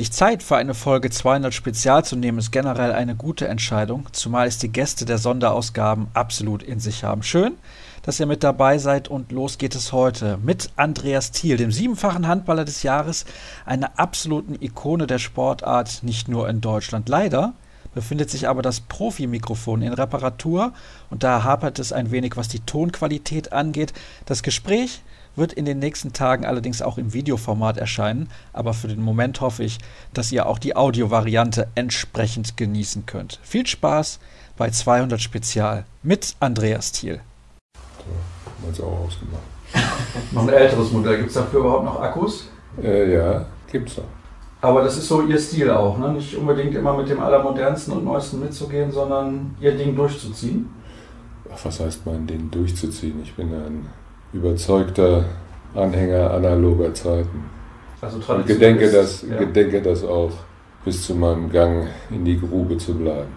Sich Zeit für eine Folge 200 Spezial zu nehmen, ist generell eine gute Entscheidung, zumal es die Gäste der Sonderausgaben absolut in sich haben. Schön, dass ihr mit dabei seid und los geht es heute mit Andreas Thiel, dem siebenfachen Handballer des Jahres, einer absoluten Ikone der Sportart, nicht nur in Deutschland. Leider befindet sich aber das Profi-Mikrofon in Reparatur und da hapert es ein wenig, was die Tonqualität angeht. Das Gespräch wird in den nächsten Tagen allerdings auch im Videoformat erscheinen, aber für den Moment hoffe ich, dass ihr auch die Audiovariante entsprechend genießen könnt. Viel Spaß bei 200 Spezial mit Andreas Thiel. So, haben auch ausgemacht. noch ein älteres Modell. Gibt es dafür überhaupt noch Akkus? Äh, ja, gibt's noch. Aber das ist so Ihr Stil auch, ne? Nicht unbedingt immer mit dem Allermodernsten und Neuesten mitzugehen, sondern Ihr Ding durchzuziehen? Ach, was heißt mein Ding durchzuziehen? Ich bin ein überzeugter Anhänger analoger Zeiten. Also Und gedenke das, ja. gedenke das auch bis zu meinem Gang in die Grube zu bleiben.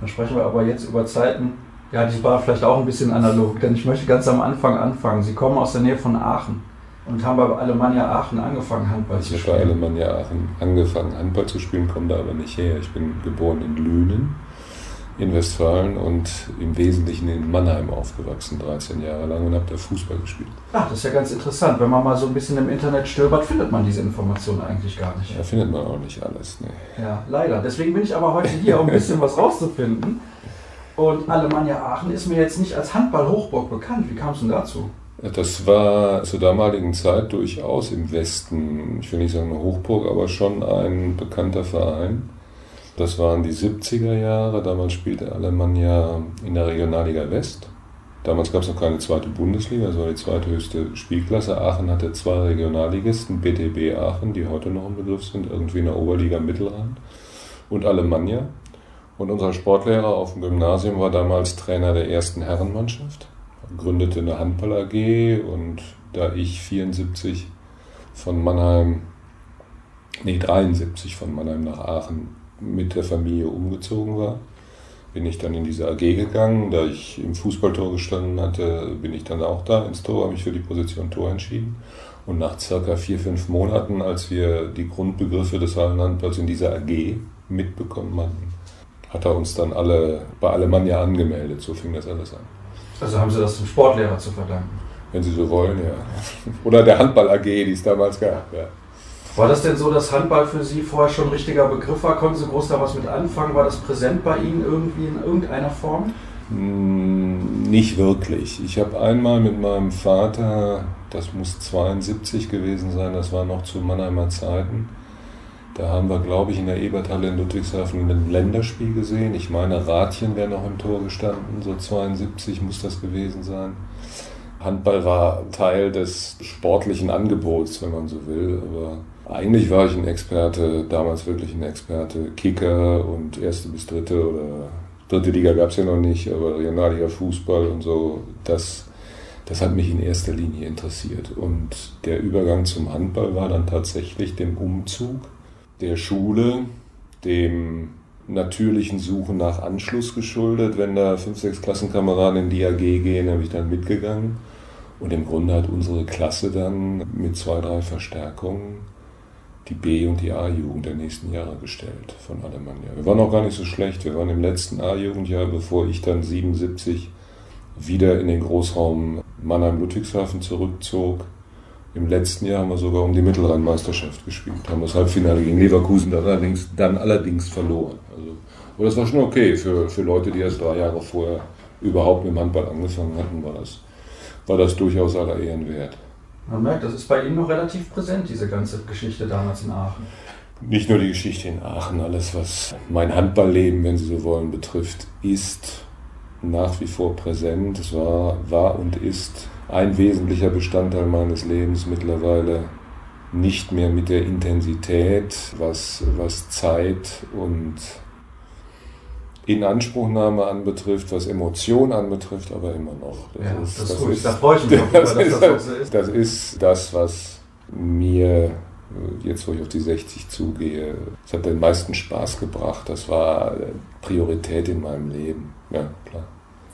Dann sprechen wir aber jetzt über Zeiten, ja, die war vielleicht auch ein bisschen analog, denn ich möchte ganz am Anfang anfangen. Sie kommen aus der Nähe von Aachen und haben bei Alemannia Aachen angefangen, Handball ich zu spielen. Ich habe bei Alemannia Aachen angefangen, Handball zu spielen, komme da aber nicht her. Ich bin geboren in Lünen in Westfalen und im Wesentlichen in Mannheim aufgewachsen, 13 Jahre lang und habe da Fußball gespielt. Ach, das ist ja ganz interessant. Wenn man mal so ein bisschen im Internet stöbert, findet man diese Informationen eigentlich gar nicht. Ja, findet man auch nicht alles. Nee. Ja, leider. Deswegen bin ich aber heute hier, um ein bisschen was rauszufinden. Und Alemannia Aachen ist mir jetzt nicht als Handball-Hochburg bekannt. Wie kam es denn dazu? Das war zur damaligen Zeit durchaus im Westen, ich will nicht sagen eine Hochburg, aber schon ein bekannter Verein. Das waren die 70er Jahre. Damals spielte Alemannia in der Regionalliga West. Damals gab es noch keine zweite Bundesliga, das war die zweithöchste Spielklasse. Aachen hatte zwei Regionalligisten, BTB Aachen, die heute noch im Begriff sind, irgendwie in der Oberliga Mittelrand, und Alemannia. Und unser Sportlehrer auf dem Gymnasium war damals Trainer der ersten Herrenmannschaft, gründete eine Handball AG und da ich 74 von Mannheim, nee 73 von Mannheim nach Aachen mit der Familie umgezogen war, bin ich dann in diese AG gegangen. Da ich im Fußballtor gestanden hatte, bin ich dann auch da ins Tor, habe mich für die Position Tor entschieden. Und nach circa vier, fünf Monaten, als wir die Grundbegriffe des Hallenhandballs in dieser AG mitbekommen hatten, hat er uns dann alle bei Alemannia angemeldet. So fing das alles an. Also haben Sie das dem Sportlehrer zu verdanken? Wenn Sie so wollen, ja. Oder der Handball AG, die es damals gab. Ja. War das denn so, dass Handball für Sie vorher schon ein richtiger Begriff war? Konnten Sie groß da was mit anfangen? War das präsent bei Ihnen irgendwie in irgendeiner Form? Hm, nicht wirklich. Ich habe einmal mit meinem Vater, das muss 72 gewesen sein, das war noch zu Mannheimer Zeiten, da haben wir, glaube ich, in der Eberthalle in Ludwigshafen ein Länderspiel gesehen. Ich meine, Ratchen wäre noch im Tor gestanden, so 72 muss das gewesen sein. Handball war Teil des sportlichen Angebots, wenn man so will, aber eigentlich war ich ein Experte, damals wirklich ein Experte, Kicker und erste bis dritte oder dritte Liga gab es ja noch nicht, aber Regionalliga Fußball und so, das, das hat mich in erster Linie interessiert. Und der Übergang zum Handball war dann tatsächlich dem Umzug der Schule, dem natürlichen Suchen nach Anschluss geschuldet. Wenn da fünf, sechs Klassenkameraden in die AG gehen, habe ich dann mitgegangen. Und im Grunde hat unsere Klasse dann mit zwei, drei Verstärkungen die B- und die A-Jugend der nächsten Jahre gestellt von Alemannia. Wir waren auch gar nicht so schlecht. Wir waren im letzten A-Jugendjahr, bevor ich dann 77 wieder in den Großraum Mannheim-Ludwigshafen zurückzog. Im letzten Jahr haben wir sogar um die Mittelrheinmeisterschaft gespielt, haben das Halbfinale gegen Leverkusen dann allerdings, dann allerdings verloren. Also, aber das war schon okay für, für Leute, die erst drei Jahre vorher überhaupt mit dem Handball angefangen hatten, war das, war das durchaus aller Ehren wert. Man merkt, das ist bei Ihnen noch relativ präsent, diese ganze Geschichte damals in Aachen. Nicht nur die Geschichte in Aachen, alles, was mein Handballleben, wenn Sie so wollen, betrifft, ist nach wie vor präsent. Es war, war und ist ein wesentlicher Bestandteil meines Lebens mittlerweile nicht mehr mit der Intensität, was, was Zeit und Inanspruchnahme anbetrifft, was Emotion anbetrifft, aber immer noch. Das, ja, ist, das, das, ist, da freue ich mich darüber, das, das so ist. Das ist das, was mir jetzt, wo ich auf die 60 zugehe, es hat den meisten Spaß gebracht. Das war Priorität in meinem Leben. Ja, klar.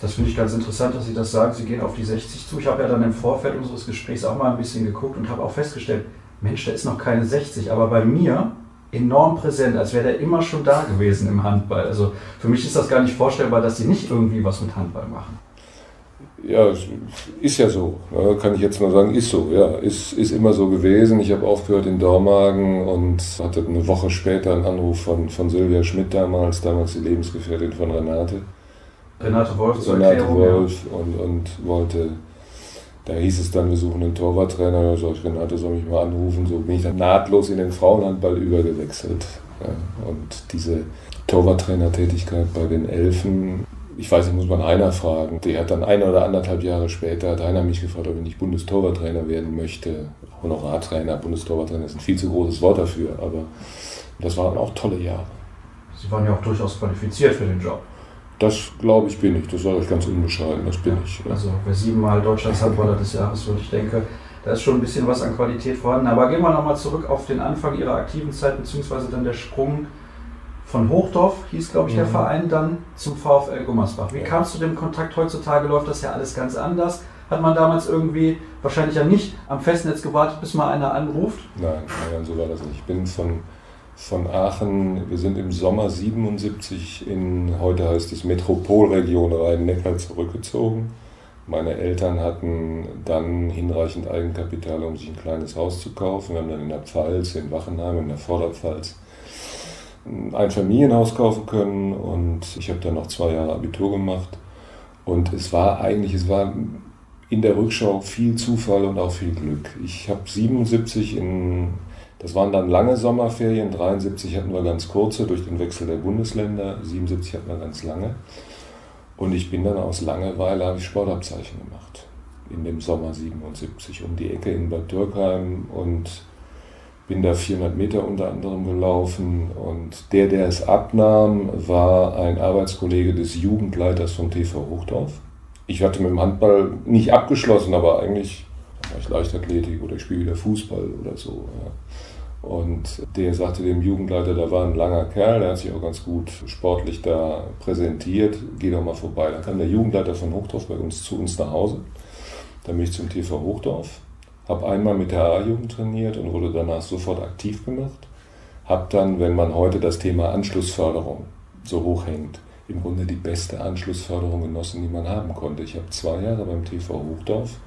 Das finde ich ganz interessant, dass Sie das sagen. Sie gehen auf die 60 zu. Ich habe ja dann im Vorfeld unseres Gesprächs auch mal ein bisschen geguckt und habe auch festgestellt, Mensch, da ist noch keine 60. Aber bei mir enorm präsent, als wäre der immer schon da gewesen im Handball. Also für mich ist das gar nicht vorstellbar, dass sie nicht irgendwie was mit Handball machen. Ja, ist ja so. Kann ich jetzt nur sagen, ist so. Ja, ist, ist immer so gewesen. Ich habe aufgehört in Dormagen und hatte eine Woche später einen Anruf von, von Sylvia Schmidt damals, damals die Lebensgefährtin von Renate. Renate Wolf, Renate Erklärung, Wolf ja. und, und wollte, da hieß es dann, wir suchen einen Torwarttrainer. Da sag ich, Renate soll mich mal anrufen. So bin ich dann nahtlos in den Frauenhandball übergewechselt. Ja, und diese Torwarttrainertätigkeit bei den Elfen ich weiß nicht, muss man Heiner fragen. Der hat dann ein oder anderthalb Jahre später, hat Heiner mich gefragt, ob ich nicht Bundestorwarttrainer werden möchte. Honorartrainer, Bundestorwarttrainer ist ein viel zu großes Wort dafür, aber das waren auch tolle Jahre. Sie waren ja auch durchaus qualifiziert für den Job. Das glaube ich bin ich, das sage ich ganz unbescheiden, das bin ich. Ja. Also wer siebenmal Deutschlands Handballer des Jahres wird, ich denke, da ist schon ein bisschen was an Qualität vorhanden. Aber gehen wir nochmal zurück auf den Anfang Ihrer aktiven Zeit, beziehungsweise dann der Sprung von Hochdorf, hieß glaube ich der mhm. Verein, dann zum VfL Gummersbach. Wie ja. kamst du dem Kontakt? Heutzutage läuft das ja alles ganz anders. Hat man damals irgendwie wahrscheinlich ja nicht am Festnetz gewartet, bis mal einer anruft? Nein, nein, so war das nicht. Ich bin von, von Aachen, wir sind im Sommer 77 in, heute heißt es Metropolregion Rhein-Neckar zurückgezogen. Meine Eltern hatten dann hinreichend Eigenkapital, um sich ein kleines Haus zu kaufen. Wir haben dann in der Pfalz, in Wachenheim, in der Vorderpfalz, ein Familienhaus kaufen können und ich habe dann noch zwei Jahre Abitur gemacht. Und es war eigentlich, es war in der Rückschau viel Zufall und auch viel Glück. Ich habe 77 in, das waren dann lange Sommerferien, 73 hatten wir ganz kurze durch den Wechsel der Bundesländer, 77 hatten wir ganz lange. Und ich bin dann aus Langeweile, habe ich Sportabzeichen gemacht. In dem Sommer 77 um die Ecke in Bad Dürkheim und bin da 400 Meter unter anderem gelaufen und der, der es abnahm, war ein Arbeitskollege des Jugendleiters von TV Hochdorf. Ich hatte mit dem Handball nicht abgeschlossen, aber eigentlich war ich Leichtathletik oder ich spiele wieder Fußball oder so. Ja. Und der sagte dem Jugendleiter, da war ein langer Kerl, der hat sich auch ganz gut sportlich da präsentiert, geh doch mal vorbei. Dann kam der Jugendleiter von Hochdorf bei uns zu uns nach Hause. Dann bin ich zum TV Hochdorf habe einmal mit der A-Jugend trainiert und wurde danach sofort aktiv gemacht. Habe dann, wenn man heute das Thema Anschlussförderung so hoch hängt, im Grunde die beste Anschlussförderung genossen, die man haben konnte. Ich habe zwei Jahre beim TV Hochdorf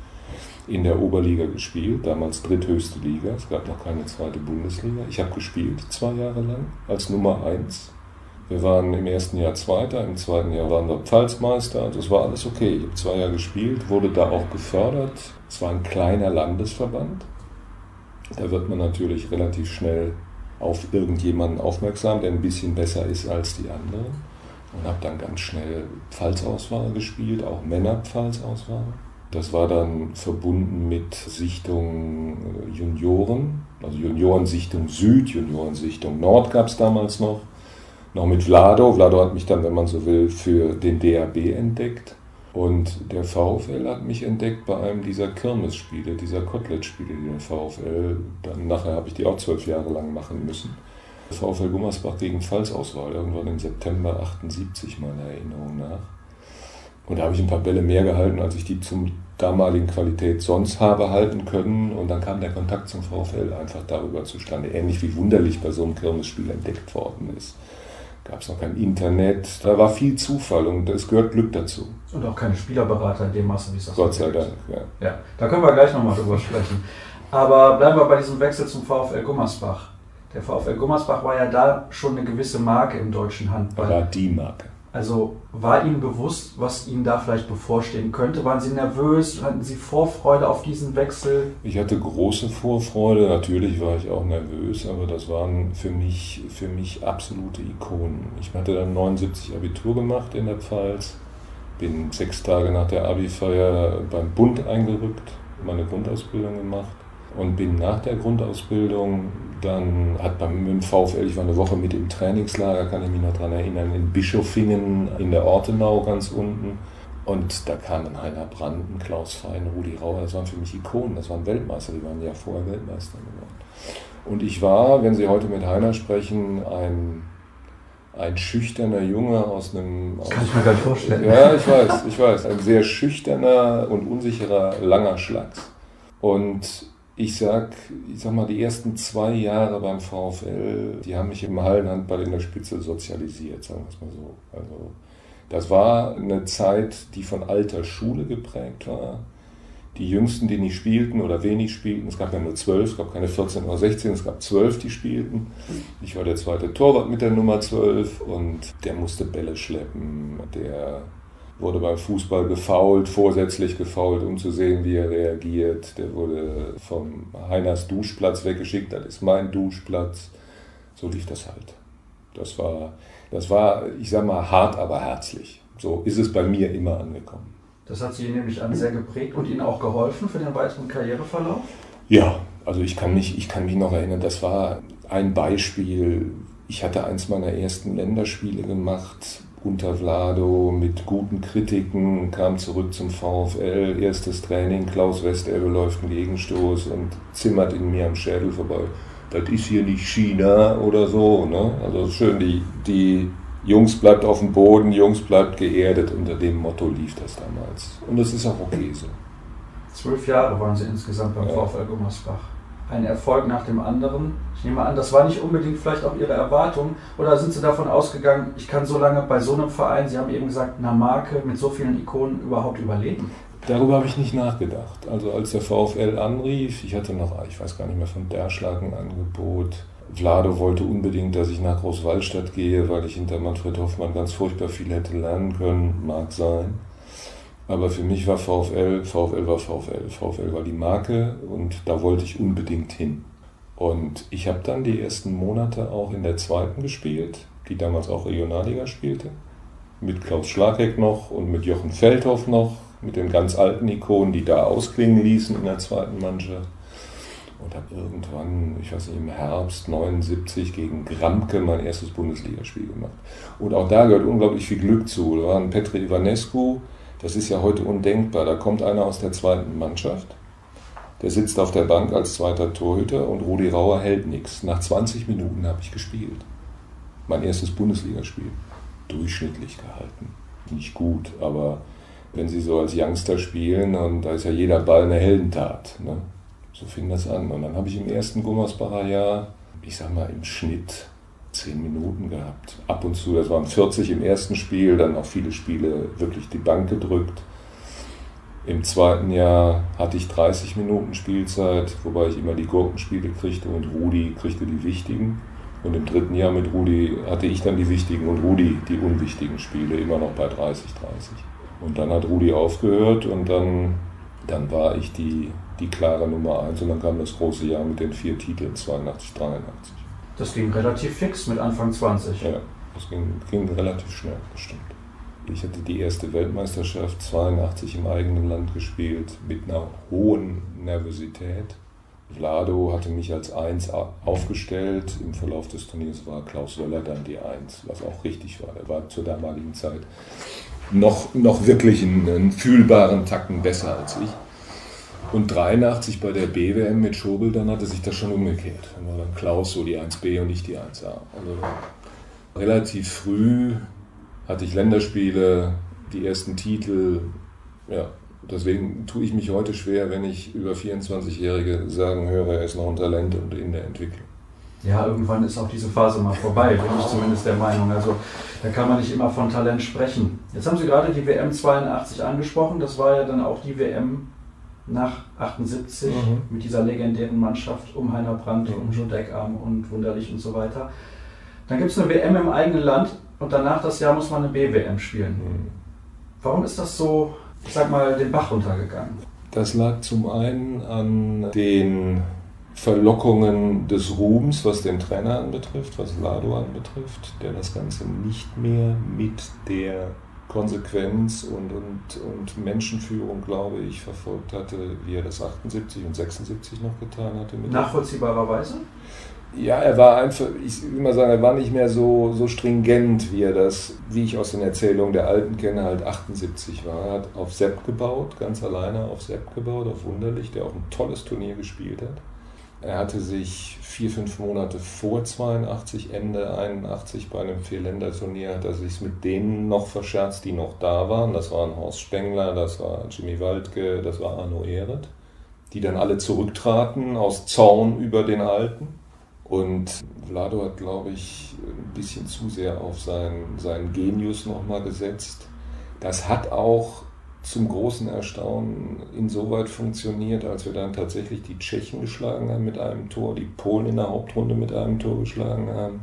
in der Oberliga gespielt, damals dritthöchste Liga, es gab noch keine zweite Bundesliga. Ich habe gespielt zwei Jahre lang als Nummer eins. Wir waren im ersten Jahr Zweiter, im zweiten Jahr waren wir Pfalzmeister, also es war alles okay. Ich habe zwei Jahre gespielt, wurde da auch gefördert, es war ein kleiner Landesverband. Da wird man natürlich relativ schnell auf irgendjemanden aufmerksam, der ein bisschen besser ist als die anderen. Und habe dann ganz schnell Pfalzauswahl gespielt, auch Männerpfalzauswahl. Das war dann verbunden mit Sichtung Junioren, also Juniorensichtung Süd, Juniorensichtung Nord gab es damals noch. Noch mit Vlado. Vlado hat mich dann, wenn man so will, für den DAB entdeckt. Und der VfL hat mich entdeckt bei einem dieser Kirmesspiele, dieser Kotelett-Spiele, die der VfL, dann nachher habe ich die auch zwölf Jahre lang machen müssen. VfL Gummersbach gegen Pfalzauswahl, irgendwann im September 78 meiner Erinnerung nach. Und da habe ich ein paar Bälle mehr gehalten, als ich die zum damaligen Qualität sonst habe halten können. Und dann kam der Kontakt zum VfL einfach darüber zustande, ähnlich wie wunderlich bei so einem Kirmesspiel entdeckt worden ist gab es noch kein Internet. Da war viel Zufall und es gehört Glück dazu. Und auch keine Spielerberater in dem Maße, wie es das Gott sei Dank, ja. ja. Da können wir gleich nochmal drüber sprechen. Aber bleiben wir bei diesem Wechsel zum VfL Gummersbach. Der VfL Gummersbach war ja da schon eine gewisse Marke im deutschen Handball. War die Marke. Also war Ihnen bewusst, was Ihnen da vielleicht bevorstehen könnte? Waren Sie nervös? Hatten Sie Vorfreude auf diesen Wechsel? Ich hatte große Vorfreude. Natürlich war ich auch nervös, aber das waren für mich, für mich absolute Ikonen. Ich hatte dann 79 Abitur gemacht in der Pfalz, bin sechs Tage nach der Abi-Feier beim Bund eingerückt, meine Grundausbildung gemacht und bin nach der Grundausbildung dann hat beim mit dem VfL, ich war eine Woche mit im Trainingslager, kann ich mich noch daran erinnern, in Bischofingen in der Ortenau ganz unten. Und da kamen Heiner Branden, Klaus Fein, Rudi Rauer, das waren für mich Ikonen, das waren Weltmeister, die waren ja vorher Weltmeister geworden. Und ich war, wenn Sie heute mit Heiner sprechen, ein, ein schüchterner Junge aus einem. Das kann ich mir gar nicht vorstellen. Ja, ich weiß, ich weiß. Ein sehr schüchterner und unsicherer, langer Schlags. Und Ich sag, ich sag mal, die ersten zwei Jahre beim VfL, die haben mich im Hallenhandball in der Spitze sozialisiert, sagen wir es mal so. Also, das war eine Zeit, die von alter Schule geprägt war. Die Jüngsten, die nicht spielten oder wenig spielten, es gab ja nur zwölf, es gab keine 14 oder 16, es gab zwölf, die spielten. Ich war der zweite Torwart mit der Nummer 12 und der musste Bälle schleppen, der wurde beim Fußball gefault, vorsätzlich gefault, um zu sehen, wie er reagiert. Der wurde vom Heiners Duschplatz weggeschickt, das ist mein Duschplatz. So lief das halt. Das war, das war, ich sag mal, hart, aber herzlich. So ist es bei mir immer angekommen. Das hat Sie nämlich an sehr geprägt und Ihnen auch geholfen für den weiteren Karriereverlauf? Ja, also ich kann mich, ich kann mich noch erinnern, das war ein Beispiel. Ich hatte eins meiner ersten Länderspiele gemacht unter Vlado mit guten Kritiken, kam zurück zum VfL, erstes Training, Klaus Westerbe läuft einen Gegenstoß und zimmert in mir am Schädel vorbei. Das ist hier nicht China oder so. Ne? Also schön, die, die Jungs bleibt auf dem Boden, Jungs bleibt geerdet. Unter dem Motto lief das damals. Und das ist auch okay so. Zwölf Jahre waren Sie insgesamt beim ja. VfL Gummersbach ein Erfolg nach dem anderen. Ich nehme an, das war nicht unbedingt vielleicht auch Ihre Erwartung. Oder sind Sie davon ausgegangen, ich kann so lange bei so einem Verein, Sie haben eben gesagt, einer Marke mit so vielen Ikonen überhaupt überleben? Darüber habe ich nicht nachgedacht. Also als der VfL anrief, ich hatte noch, ich weiß gar nicht mehr, von Derschlag ein Angebot. Vlado wollte unbedingt, dass ich nach Großwallstadt gehe, weil ich hinter Manfred Hoffmann ganz furchtbar viel hätte lernen können. Mag sein. Aber für mich war VfL, VfL war VfL. VfL war die Marke und da wollte ich unbedingt hin. Und ich habe dann die ersten Monate auch in der zweiten gespielt, die damals auch Regionalliga spielte. Mit Klaus Schlagheck noch und mit Jochen Feldhoff noch, mit den ganz alten Ikonen, die da ausklingen ließen in der zweiten Mannschaft. Und habe irgendwann, ich weiß nicht, im Herbst 79 gegen Gramke mein erstes Bundesligaspiel gemacht. Und auch da gehört unglaublich viel Glück zu. Da waren Petri Ivanescu, das ist ja heute undenkbar. Da kommt einer aus der zweiten Mannschaft, der sitzt auf der Bank als zweiter Torhüter und Rudi Rauer hält nichts. Nach 20 Minuten habe ich gespielt. Mein erstes Bundesligaspiel. Durchschnittlich gehalten. Nicht gut, aber wenn Sie so als Youngster spielen, und da ist ja jeder Ball eine Heldentat. Ne? So fing das an. Und dann habe ich im ersten Gummersbacher Jahr, ich sag mal im Schnitt zehn Minuten gehabt. Ab und zu, das waren 40 im ersten Spiel, dann auch viele Spiele wirklich die Bank gedrückt. Im zweiten Jahr hatte ich 30 Minuten Spielzeit, wobei ich immer die Gurkenspiele kriegte und Rudi kriegte die wichtigen. Und im dritten Jahr mit Rudi hatte ich dann die wichtigen und Rudi die unwichtigen Spiele, immer noch bei 30, 30. Und dann hat Rudi aufgehört und dann, dann war ich die, die klare Nummer 1 und dann kam das große Jahr mit den vier Titeln 82, 83. Das ging relativ fix mit Anfang 20. Ja, das ging, ging relativ schnell, bestimmt. Ich hatte die erste Weltmeisterschaft 82 im eigenen Land gespielt mit einer hohen Nervosität. Vlado hatte mich als Eins aufgestellt. Im Verlauf des Turniers war Klaus Wöller dann die Eins, was auch richtig war. Er war zur damaligen Zeit noch, noch wirklich einen, einen fühlbaren Tacken besser als ich. Und 83 bei der BWM mit Schobel, dann hatte sich das schon umgekehrt. Dann war dann Klaus so die 1B und ich die 1A. Also relativ früh hatte ich Länderspiele, die ersten Titel. Ja, deswegen tue ich mich heute schwer, wenn ich über 24-Jährige sagen höre, er ist noch ein Talent und in der Entwicklung. Ja, irgendwann ist auch diese Phase mal vorbei, bin ich zumindest der Meinung. Also da kann man nicht immer von Talent sprechen. Jetzt haben Sie gerade die WM 82 angesprochen. Das war ja dann auch die WM, nach 78 mhm. mit dieser legendären Mannschaft um Heiner Brandt, mhm. um Joe Deckarm und Wunderlich und so weiter. Dann gibt es eine WM im eigenen Land und danach das Jahr muss man eine BWM spielen. Mhm. Warum ist das so, ich sag mal, den Bach runtergegangen? Das lag zum einen an den Verlockungen des Ruhms, was den Trainer anbetrifft, was Lado anbetrifft, der das Ganze nicht mehr mit der Konsequenz und, und, und Menschenführung, glaube ich, verfolgt hatte, wie er das 78 und 76 noch getan hatte. Nachvollziehbarerweise? Ja, er war einfach, ich will mal sagen, er war nicht mehr so, so stringent, wie er das, wie ich aus den Erzählungen der Alten kenne, halt 78 war. Er hat auf Sepp gebaut, ganz alleine auf Sepp gebaut, auf Wunderlich, der auch ein tolles Turnier gespielt hat. Er hatte sich vier, fünf Monate vor 82, Ende 81 bei einem Vierländerturnier, hat er sich mit denen noch verscherzt, die noch da waren. Das waren Horst Spengler, das war Jimmy Waldke, das war Arno Ehret. die dann alle zurücktraten aus Zorn über den Alten. Und Vlado hat, glaube ich, ein bisschen zu sehr auf seinen, seinen Genius nochmal gesetzt. Das hat auch zum großen Erstaunen insoweit funktioniert, als wir dann tatsächlich die Tschechen geschlagen haben mit einem Tor, die Polen in der Hauptrunde mit einem Tor geschlagen haben,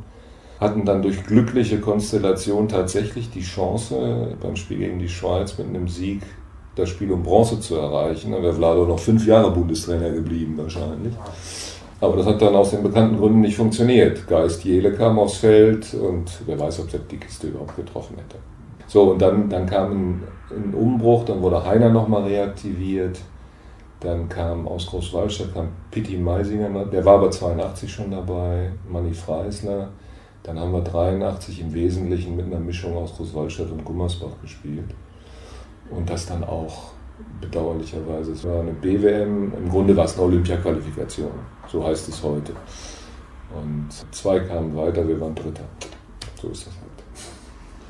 hatten dann durch glückliche Konstellation tatsächlich die Chance, beim Spiel gegen die Schweiz mit einem Sieg das Spiel um Bronze zu erreichen. Dann wäre Vlado noch fünf Jahre Bundestrainer geblieben wahrscheinlich. Aber das hat dann aus den bekannten Gründen nicht funktioniert. Geist Jele kam aufs Feld und wer weiß, ob der die Kiste überhaupt getroffen hätte. So, und dann, dann kam ein, Umbruch, dann wurde Heiner nochmal reaktiviert. Dann kam aus Großwallstadt kam Pitti Meisinger, der war aber 82 schon dabei, Manni Freisler. Dann haben wir 83 im Wesentlichen mit einer Mischung aus Großwallstadt und Gummersbach gespielt. Und das dann auch bedauerlicherweise. Es war eine BWM, im Grunde war es eine Olympia-Qualifikation, so heißt es heute. Und zwei kamen weiter, wir waren Dritter. So ist das.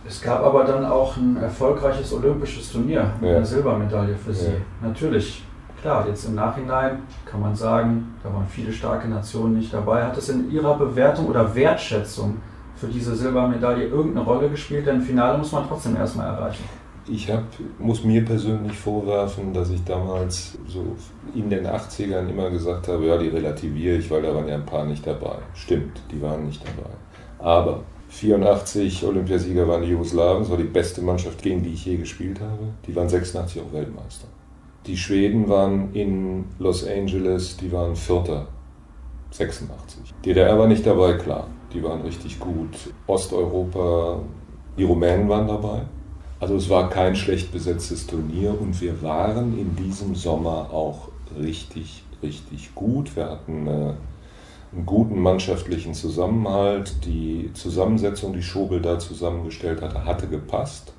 Es gab aber dann auch ein erfolgreiches olympisches Turnier mit ja. einer Silbermedaille für Sie. Ja. Natürlich, klar, jetzt im Nachhinein kann man sagen, da waren viele starke Nationen nicht dabei. Hat es in Ihrer Bewertung oder Wertschätzung für diese Silbermedaille irgendeine Rolle gespielt? Denn Finale muss man trotzdem erstmal erreichen ich hab, muss mir persönlich vorwerfen, dass ich damals so in den 80ern immer gesagt habe, ja, die relativiere ich, weil da waren ja ein paar nicht dabei. Stimmt, die waren nicht dabei. Aber 84 Olympiasieger waren die Jugoslawen, das war die beste Mannschaft, gegen die ich je gespielt habe. Die waren 86 auch Weltmeister. Die Schweden waren in Los Angeles, die waren Vierter, 86. DDR war nicht dabei, klar, die waren richtig gut. Osteuropa, die Rumänen waren dabei, also es war kein schlecht besetztes Turnier und wir waren in diesem Sommer auch richtig, richtig gut. Wir hatten äh, einen guten mannschaftlichen Zusammenhalt. Die Zusammensetzung, die Schobel da zusammengestellt hatte, hatte gepasst.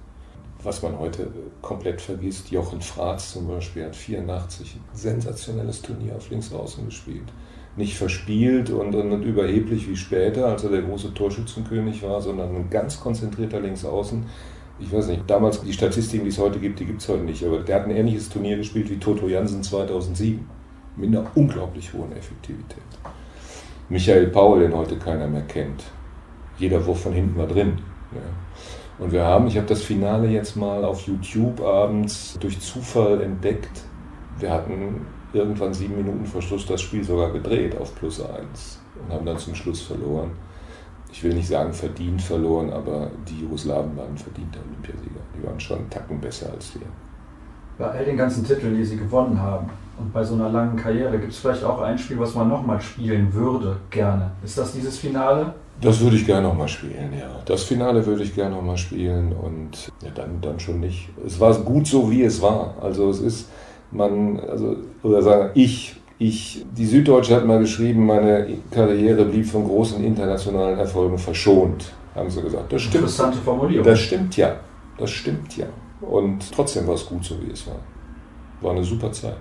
Was man heute komplett vergisst, Jochen Fratz zum Beispiel hat 84 ein sensationelles Turnier auf Linksaußen gespielt. Nicht verspielt und, und überheblich wie später, als er der große Torschützenkönig war, sondern ein ganz konzentrierter Linksaußen, ich weiß nicht, damals die Statistiken, die es heute gibt, die gibt es heute nicht, aber der hat ein ähnliches Turnier gespielt wie Toto Jansen 2007 mit einer unglaublich hohen Effektivität. Michael Paul, den heute keiner mehr kennt. Jeder Wurf von hinten war drin. Ja. Und wir haben, ich habe das Finale jetzt mal auf YouTube abends durch Zufall entdeckt. Wir hatten irgendwann sieben Minuten vor Schluss das Spiel sogar gedreht auf plus eins und haben dann zum Schluss verloren ich will nicht sagen verdient verloren, aber die Jugoslawen waren verdienter Olympiasieger. Die waren schon einen Tacken besser als wir. Bei all den ganzen Titeln, die sie gewonnen haben und bei so einer langen Karriere, gibt es vielleicht auch ein Spiel, was man nochmal spielen würde, gerne. Ist das dieses Finale? Das würde ich gerne nochmal spielen, ja. Das Finale würde ich gerne nochmal spielen und ja, dann, dann schon nicht. Es war gut so, wie es war. Also es ist, man, also, oder sagen, ich ich, die Süddeutsche hat mal geschrieben, meine Karriere blieb von großen internationalen Erfolgen verschont, haben sie gesagt. Das stimmt. Interessante Formulierung. Das stimmt ja. Das stimmt ja. Und trotzdem war es gut, so wie es war. War eine super Zeit.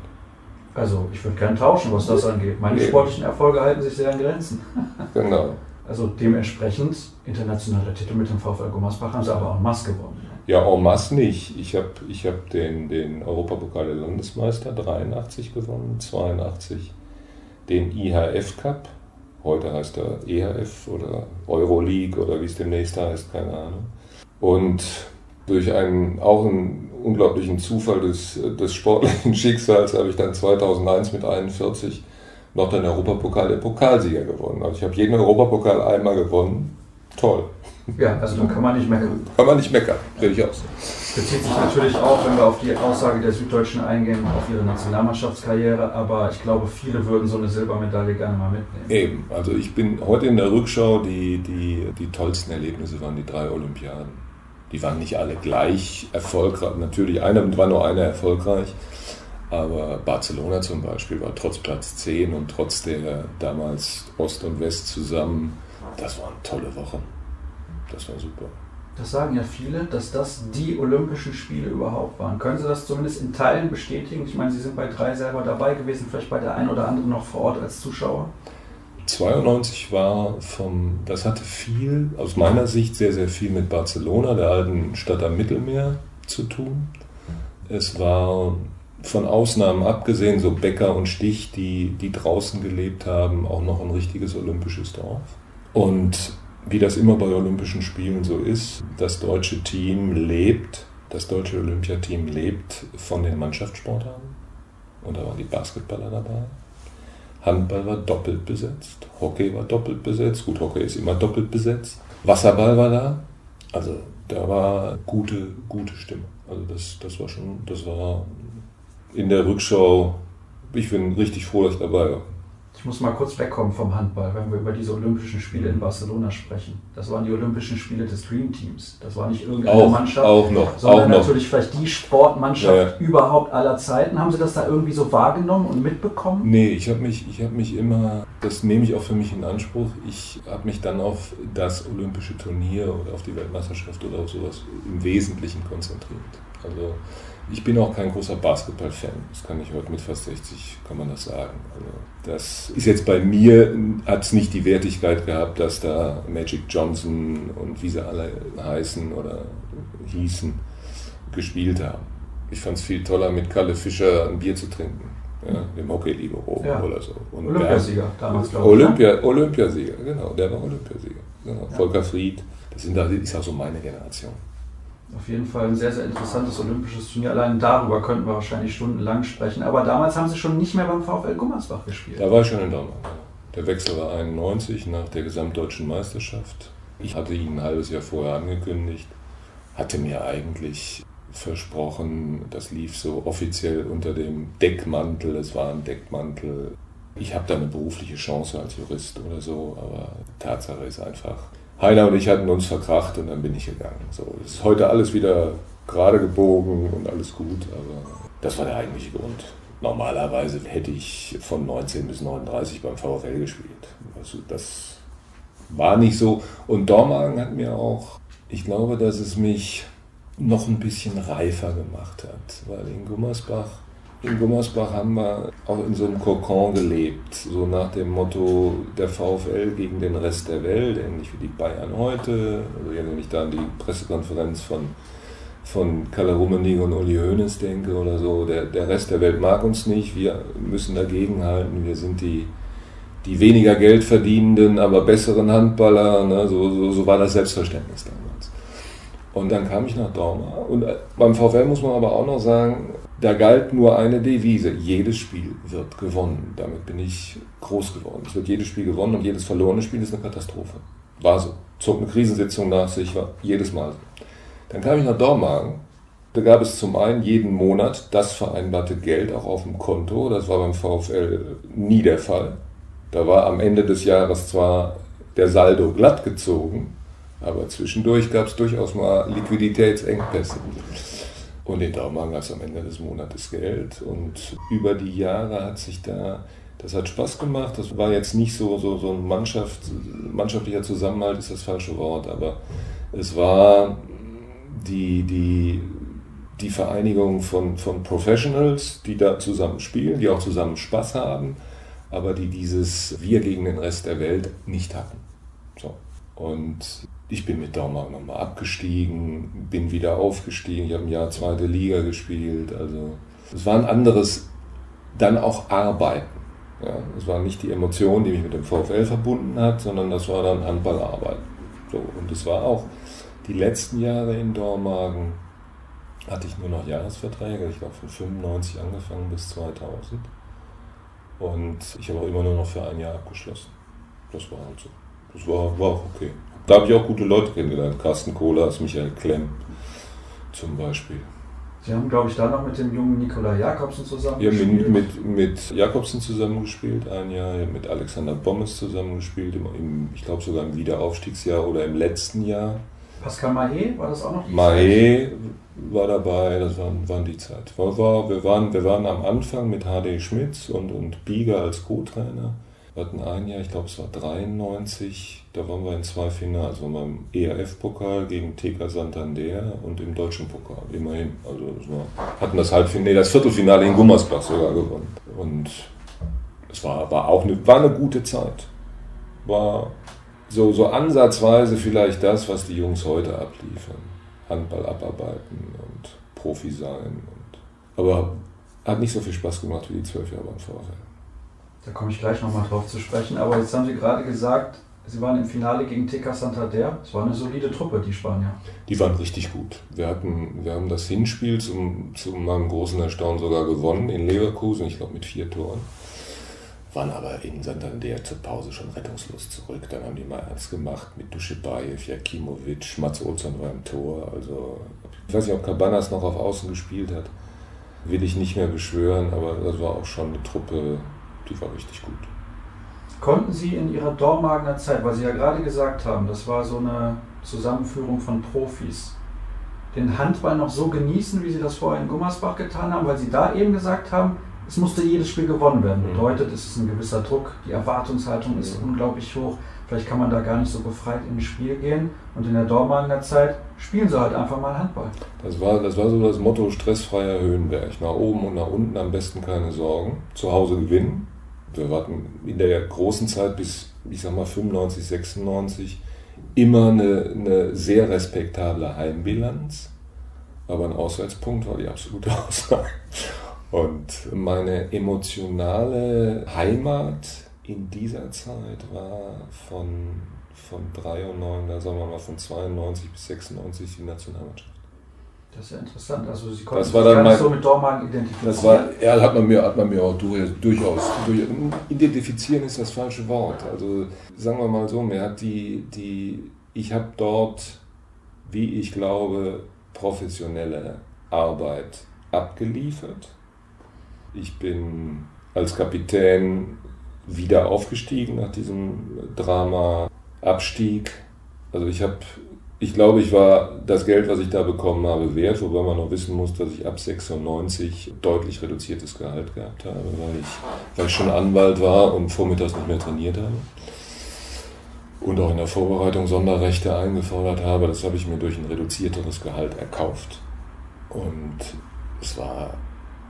Also, ich würde gern tauschen, was das angeht. Meine nee. sportlichen Erfolge halten sich sehr an Grenzen. genau. Also dementsprechend internationaler Titel mit dem VfL Gummersbach haben sie aber auch Mass gewonnen. Ja, en masse nicht. Ich habe ich hab den, den Europapokal der Landesmeister 83 gewonnen, 82 den IHF Cup, heute heißt er EHF oder Euroleague oder wie es demnächst heißt, keine Ahnung. Und durch einen, auch einen unglaublichen Zufall des, des sportlichen Schicksals habe ich dann 2001 mit 41 noch den Europapokal der Pokalsieger gewonnen. Also ich habe jeden Europapokal einmal gewonnen. Toll. Ja, also dann kann man nicht meckern. Kann man nicht meckern, rede ich aus. Bezieht sich natürlich auch, wenn wir auf die Aussage der Süddeutschen eingehen, auf ihre Nationalmannschaftskarriere, aber ich glaube, viele würden so eine Silbermedaille gerne mal mitnehmen. Eben, also ich bin heute in der Rückschau, die, die, die tollsten Erlebnisse waren die drei Olympiaden. Die waren nicht alle gleich erfolgreich, natürlich eine war nur eine erfolgreich, aber Barcelona zum Beispiel war trotz Platz 10 und trotz der damals Ost und West zusammen, das waren tolle Wochen. Das war super. Das sagen ja viele, dass das die Olympischen Spiele überhaupt waren. Können Sie das zumindest in Teilen bestätigen? Ich meine, Sie sind bei drei selber dabei gewesen, vielleicht bei der einen oder anderen noch vor Ort als Zuschauer. 92 war vom, das hatte viel, aus meiner Sicht sehr, sehr viel mit Barcelona, der alten Stadt am Mittelmeer, zu tun. Es war von Ausnahmen abgesehen, so Becker und Stich, die, die draußen gelebt haben, auch noch ein richtiges olympisches Dorf. Und wie das immer bei Olympischen Spielen so ist, das deutsche Team lebt, das deutsche Olympiateam lebt von den Mannschaftssportarten. Und da waren die Basketballer dabei. Handball war doppelt besetzt, Hockey war doppelt besetzt, gut, Hockey ist immer doppelt besetzt. Wasserball war da, also da war gute, gute Stimme. Also das, das war schon, das war in der Rückschau, ich bin richtig froh, dass ich dabei war. Ich muss mal kurz wegkommen vom Handball, wenn wir über diese Olympischen Spiele in Barcelona sprechen. Das waren die Olympischen Spiele des Dream Teams. Das war nicht irgendeine auch, Mannschaft, auch noch, sondern auch natürlich noch. vielleicht die Sportmannschaft Ja, ja. überhaupt aller Zeiten. Haben Sie das da irgendwie so wahrgenommen und mitbekommen? Nee, ich habe mich, ich hab mich immer, das nehme ich auch für mich in Anspruch, ich habe mich dann auf das olympische Turnier oder auf die Weltmeisterschaft oder auf sowas im Wesentlichen konzentriert. Also ich bin auch kein großer Basketball-Fan, das kann ich heute mit fast 60, kann man das sagen. Also das ist jetzt bei mir, hat es nicht die Wertigkeit gehabt, dass da Magic Johnson und wie sie alle heißen oder hießen, gespielt haben. Ich fand es viel toller, mit Kalle Fischer ein Bier zu trinken. Ja, dem Hockey-Libero Ja. oder so. Und Olympiasieger der- damals, glaube ich. ne? Olympia, Olympiasieger, genau, der war Olympiasieger. Genau. Ja. Volker Fried, das sind, das ist auch so meine Generation. Auf jeden Fall ein sehr, sehr interessantes olympisches Turnier. Allein darüber könnten wir wahrscheinlich stundenlang sprechen. Aber damals haben Sie schon nicht mehr beim VfL Gummersbach gespielt. Da war ich schon in Dortmund. Der Wechsel war 91 nach der gesamtdeutschen Meisterschaft. Ich hatte ihn ein halbes Jahr vorher angekündigt, hatte mir eigentlich versprochen, das lief so offiziell unter dem Deckmantel, es war ein Deckmantel. Ich habe da eine berufliche Chance als Jurist oder so, aber Tatsache ist einfach, Heiner und ich hatten uns verkracht und dann bin ich gegangen. So, ist heute alles wieder gerade gebogen und alles gut, aber das war der eigentliche Grund. Normalerweise hätte ich von 19 bis 39 beim VfL gespielt. Also das war nicht so. Und Dormagen hat mir auch, ich glaube, dass es mich noch ein bisschen reifer gemacht hat, weil in Gummersbach, in Gummersbach haben wir auch in so einem Kokon gelebt, so nach dem Motto der VfL gegen den Rest der Welt, ähnlich wie die Bayern heute. Also wenn ich da an die Pressekonferenz von von Kalle Rummenigge und Uli Hoeneß denke oder so, der, der Rest der Welt mag uns nicht, wir müssen dagegenhalten, wir sind die, die weniger Geld verdienenden, aber besseren Handballer, ne? so, so, so war das Selbstverständnis damals. Und dann kam ich nach Dortmund und äh, beim VfL muss man aber auch noch sagen, da galt nur eine Devise, jedes Spiel wird gewonnen. Damit bin ich groß geworden. Es wird jedes Spiel gewonnen und jedes verlorene Spiel ist eine Katastrophe. War so. Zog eine Krisensitzung nach sich, war jedes Mal so. Dann kam ich nach Dormagen. Da gab es zum einen jeden Monat das vereinbarte Geld auch auf dem Konto. Das war beim VfL nie der Fall. Da war am Ende des Jahres zwar der Saldo glatt gezogen, aber zwischendurch gab es durchaus mal Liquiditätsengpässe. Und in Dormagen gab es am Ende des Monats Geld. Und über die Jahre hat sich da, das hat Spaß gemacht. Das war jetzt nicht so, so, so ein Mannschaft, mannschaftlicher Zusammenhalt, ist das falsche Wort, aber es war die, die, die Vereinigung von, von Professionals, die da zusammen spielen, die auch zusammen Spaß haben, aber die dieses Wir gegen den Rest der Welt nicht hatten. So. Und ich bin mit Dortmund nochmal abgestiegen, bin wieder aufgestiegen, ich habe ein Jahr zweite Liga gespielt. Also es war ein anderes, dann auch Arbeiten. Ja, es war nicht die Emotion, die mich mit dem VfL verbunden hat, sondern das war dann Handballarbeiten. So, und es war auch die letzten Jahre in Dormagen hatte ich nur noch Jahresverträge. Ich glaube von 95 angefangen bis 2000. Und ich habe auch immer nur noch für ein Jahr abgeschlossen. Das war halt so. Das war, war auch okay. Da habe ich auch gute Leute kennengelernt. Carsten Kohlers, Michael Klemm zum Beispiel. Sie haben, glaube ich, da noch mit dem jungen Nikola Jakobsen zusammen Wir haben gespielt. mit, mit, mit Jakobsen zusammengespielt ein Jahr, mit Alexander Bommes zusammengespielt, im, im, ich glaube sogar im Wiederaufstiegsjahr oder im letzten Jahr. Pascal Mahé, war das auch noch? Mahé war dabei, das waren, waren die Zeit. War, war, wir, waren, wir waren am Anfang mit HD Schmitz und, und Bieger als Co-Trainer. Wir hatten ein Jahr, ich glaube es war 93, da waren wir in zwei Finals. Wir waren im ERF-Pokal gegen TK Santander und im deutschen Pokal, immerhin. Also das war, hatten das Halbfinale, das Viertelfinale in Gummersbach sogar gewonnen. Und es war, war auch eine, war eine gute Zeit. War so, so ansatzweise vielleicht das, was die Jungs heute abliefern. Handball abarbeiten und Profi sein. Und, aber hat nicht so viel Spaß gemacht wie die zwölf Jahre beim VfL. Da komme ich gleich nochmal drauf zu sprechen. Aber jetzt haben Sie gerade gesagt, Sie waren im Finale gegen TK Santander. Es war eine solide Truppe, die Spanier. Die waren richtig gut. Wir, hatten, wir haben das Hinspiel zum, zu meinem großen Erstaunen sogar gewonnen in Leverkusen, ich glaube mit vier Toren. Waren aber in Santander zur Pause schon rettungslos zurück. Dann haben die mal ernst gemacht mit Duschebaev, Jakimovic, Mats Olsson war im Tor. Also, ich weiß nicht, ob Cabanas noch auf Außen gespielt hat. Will ich nicht mehr beschwören, aber das war auch schon eine Truppe, die war richtig gut. Konnten Sie in Ihrer Dormagener Zeit, weil Sie ja gerade gesagt haben, das war so eine Zusammenführung von Profis, den Handball noch so genießen, wie Sie das vorher in Gummersbach getan haben, weil Sie da eben gesagt haben, es musste jedes Spiel gewonnen werden. Mhm. Bedeutet, es ist ein gewisser Druck, die Erwartungshaltung ist ja. unglaublich hoch. Vielleicht kann man da gar nicht so befreit ins Spiel gehen. Und in der Dormagener Zeit spielen sie halt einfach mal Handball. Das war, das war so das Motto stressfreier Höhenberg. Nach oben und nach unten am besten keine Sorgen. Zu Hause gewinnen. Wir warten in der großen Zeit bis, ich sag mal, 95, 96 immer eine, eine sehr respektable Heimbilanz. Aber ein Auswärtspunkt war die absolute Aussage. Und meine emotionale Heimat in dieser Zeit war von, von 93, sagen wir mal von 92 bis 96 die Nationalmannschaft. Das ist ja interessant. Also Sie konnten sich gar nicht so mit Dormagen identifizieren. Das war, ja, hat man mir, hat man mir auch durchaus. Durch, identifizieren ist das falsche Wort. Also sagen wir mal so, mir hat die, die ich habe dort, wie ich glaube, professionelle Arbeit abgeliefert ich bin als Kapitän wieder aufgestiegen nach diesem Drama Abstieg. Also ich habe, ich glaube, ich war das Geld, was ich da bekommen habe, wert, wobei man noch wissen muss, dass ich ab 96 deutlich reduziertes Gehalt gehabt habe, weil ich, weil ich schon Anwalt war und vormittags nicht mehr trainiert habe. Und auch in der Vorbereitung Sonderrechte eingefordert habe. Das habe ich mir durch ein reduzierteres Gehalt erkauft. Und es war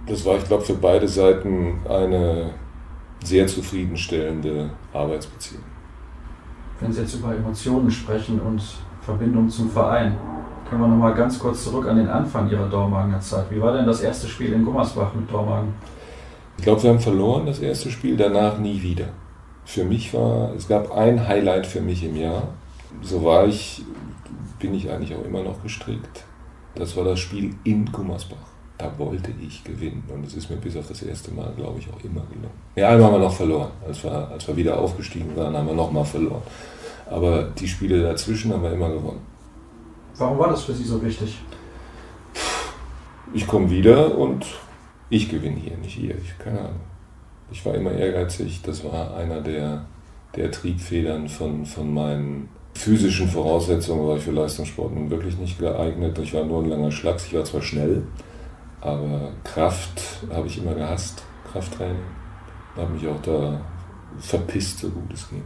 das war, ich glaube, für beide Seiten eine sehr zufriedenstellende Arbeitsbeziehung. Wenn Sie jetzt über Emotionen sprechen und Verbindung zum Verein, können wir nochmal ganz kurz zurück an den Anfang Ihrer Dormagener Zeit. Wie war denn das erste Spiel in Gummersbach mit Dormagen? Ich glaube, wir haben verloren das erste Spiel, danach nie wieder. Für mich war, es gab ein Highlight für mich im Jahr. So war ich, bin ich eigentlich auch immer noch gestrickt. Das war das Spiel in Gummersbach da wollte ich gewinnen. Und es ist mir bis auf das erste Mal, glaube ich, auch immer gelungen. Ja, einmal haben wir noch verloren. Als wir, als wir wieder aufgestiegen waren, haben wir nochmal verloren. Aber die Spiele dazwischen haben wir immer gewonnen. Warum war das für Sie so wichtig? Ich komme wieder und ich gewinne hier, nicht ihr. Ich, keine Ahnung. Ich war immer ehrgeizig. Das war einer der, der Triebfedern von, von meinen physischen Voraussetzungen. War ich für Leistungssport nun wirklich nicht geeignet. Ich war nur ein langer Schlags. Ich war zwar schnell, aber Kraft habe ich immer gehasst, Krafttraining. Habe mich auch da verpisst, so gut es ging.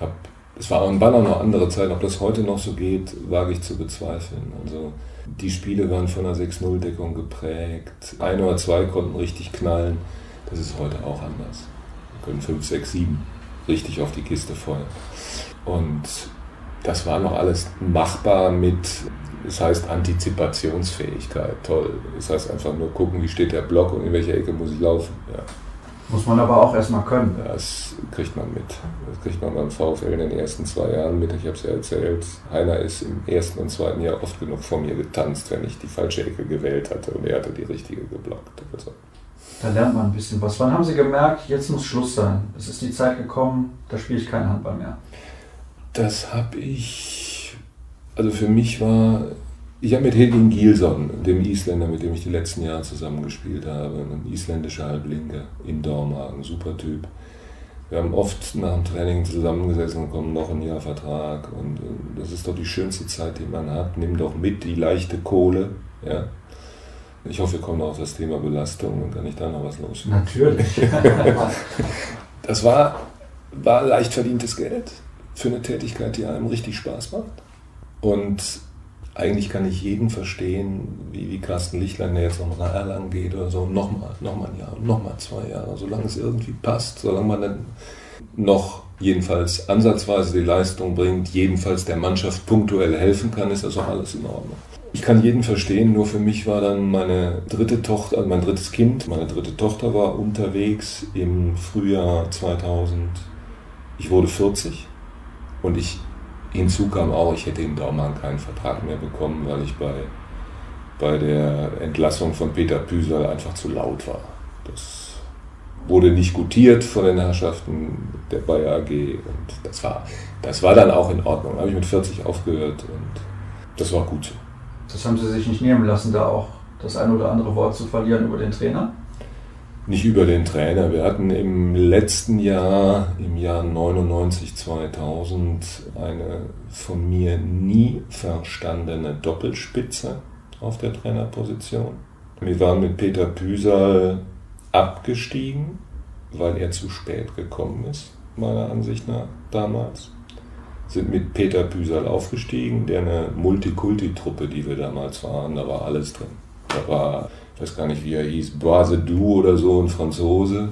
Hab, es war, waren auch noch andere Zeiten, ob das heute noch so geht, wage ich zu bezweifeln. Also die Spiele waren von einer 6-0-Deckung geprägt. Ein oder zwei konnten richtig knallen. Das ist heute auch anders. Wir können 5, 6, 7 richtig auf die Kiste feuern. Und das war noch alles machbar mit es heißt Antizipationsfähigkeit, toll. Es heißt einfach nur gucken, wie steht der Block und in welcher Ecke muss ich laufen. Ja. Muss man aber auch erstmal können. Das kriegt man mit. Das kriegt man beim VfL in den ersten zwei Jahren mit. Ich habe es ja erzählt. Heiner ist im ersten und zweiten Jahr oft genug vor mir getanzt, wenn ich die falsche Ecke gewählt hatte und er hatte die richtige geblockt. Also. Da lernt man ein bisschen was. Wann haben Sie gemerkt, jetzt muss Schluss sein? Es ist die Zeit gekommen, da spiele ich keinen Handball mehr. Das habe ich also für mich war, ich habe mit Hedin Gilson, dem Isländer, mit dem ich die letzten Jahre zusammengespielt habe, ein isländischer Halblinke in Dormagen, super Typ. Wir haben oft nach dem Training zusammengesessen und kommen noch ein Jahr Vertrag. Und äh, das ist doch die schönste Zeit, die man hat. Nimm doch mit die leichte Kohle. Ja. Ich hoffe, wir kommen auf das Thema Belastung und kann ich da noch was los. Natürlich. das war, war leicht verdientes Geld für eine Tätigkeit, die einem richtig Spaß macht. Und eigentlich kann ich jeden verstehen, wie, wie Carsten Lichtlein, der jetzt noch nach Erlangen geht oder so, nochmal noch mal ein Jahr, nochmal zwei Jahre, solange es irgendwie passt, solange man dann noch jedenfalls ansatzweise die Leistung bringt, jedenfalls der Mannschaft punktuell helfen kann, ist das auch alles in Ordnung. Ich kann jeden verstehen, nur für mich war dann meine dritte Tochter, also mein drittes Kind, meine dritte Tochter war unterwegs im Frühjahr 2000. Ich wurde 40 und ich hinzu kam auch, ich hätte in Daumann keinen Vertrag mehr bekommen, weil ich bei, bei der Entlassung von Peter Püsal einfach zu laut war. Das wurde nicht gutiert von den Herrschaften der Bayer AG und das war, das war dann auch in Ordnung. Da habe ich mit 40 aufgehört und das war gut so. Das haben Sie sich nicht nehmen lassen, da auch das ein oder andere Wort zu verlieren über den Trainer? Nicht über den Trainer. Wir hatten im letzten Jahr, im Jahr 99, 2000, eine von mir nie verstandene Doppelspitze auf der Trainerposition. Wir waren mit Peter Püsal abgestiegen, weil er zu spät gekommen ist, meiner Ansicht nach damals. Sind mit Peter Büsal aufgestiegen, der eine Multikulti-Truppe, die wir damals waren, da war alles drin. Da war, weiß gar nicht, wie er hieß, Boisedou oder so, ein Franzose,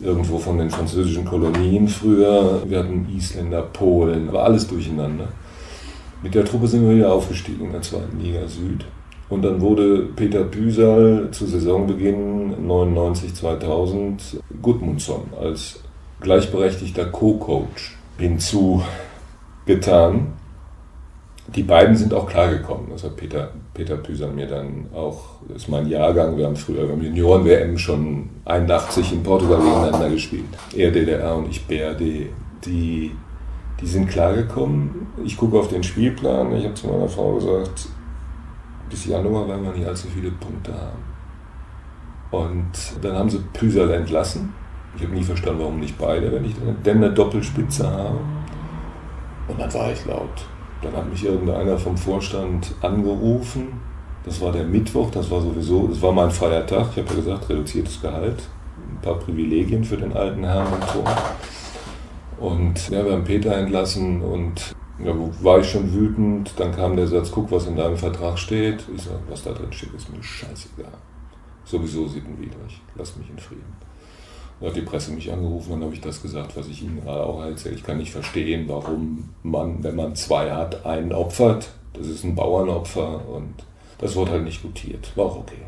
irgendwo von den französischen Kolonien früher. Wir hatten Isländer, Polen, war alles durcheinander. Mit der Truppe sind wir wieder aufgestiegen in der zweiten Liga Süd. Und dann wurde Peter Büsal zu Saisonbeginn 99-2000 Gudmundsson als gleichberechtigter Co-Coach hinzugetan. Die beiden sind auch klargekommen. Das hat Peter, Peter Büsal mir dann auch, das ist mein Jahrgang, wir haben früher beim Junioren-WM schon 81 in Portugal gegeneinander gespielt. Er DDR und ich BRD. Die, die sind klargekommen. Ich gucke auf den Spielplan. Ich habe zu meiner Frau gesagt, bis Januar werden wir nicht allzu viele Punkte haben. Und dann haben sie Püsal entlassen. Ich habe nie verstanden, warum nicht beide, wenn ich denn eine Doppelspitze habe. Und dann war ich laut. Dann hat mich irgendeiner vom Vorstand angerufen. Das war der Mittwoch, das war sowieso, das war mein freier Tag. Ich habe ja gesagt, reduziertes Gehalt, ein paar Privilegien für den alten Herrn und so. Und ja, wir haben Peter entlassen und ja, war ich schon wütend, dann kam der Satz, guck, was in deinem Vertrag steht. Ich sage, was da drin steht, ist mir scheißegal. Sowieso sittenwidrig, lass mich in Frieden. Da hat die Presse mich angerufen, dann habe ich das gesagt, was ich Ihnen gerade auch erzähle. Ich kann nicht verstehen, warum man, wenn man zwei hat, einen opfert. Das ist ein Bauernopfer und das wird halt nicht gutiert. War auch okay.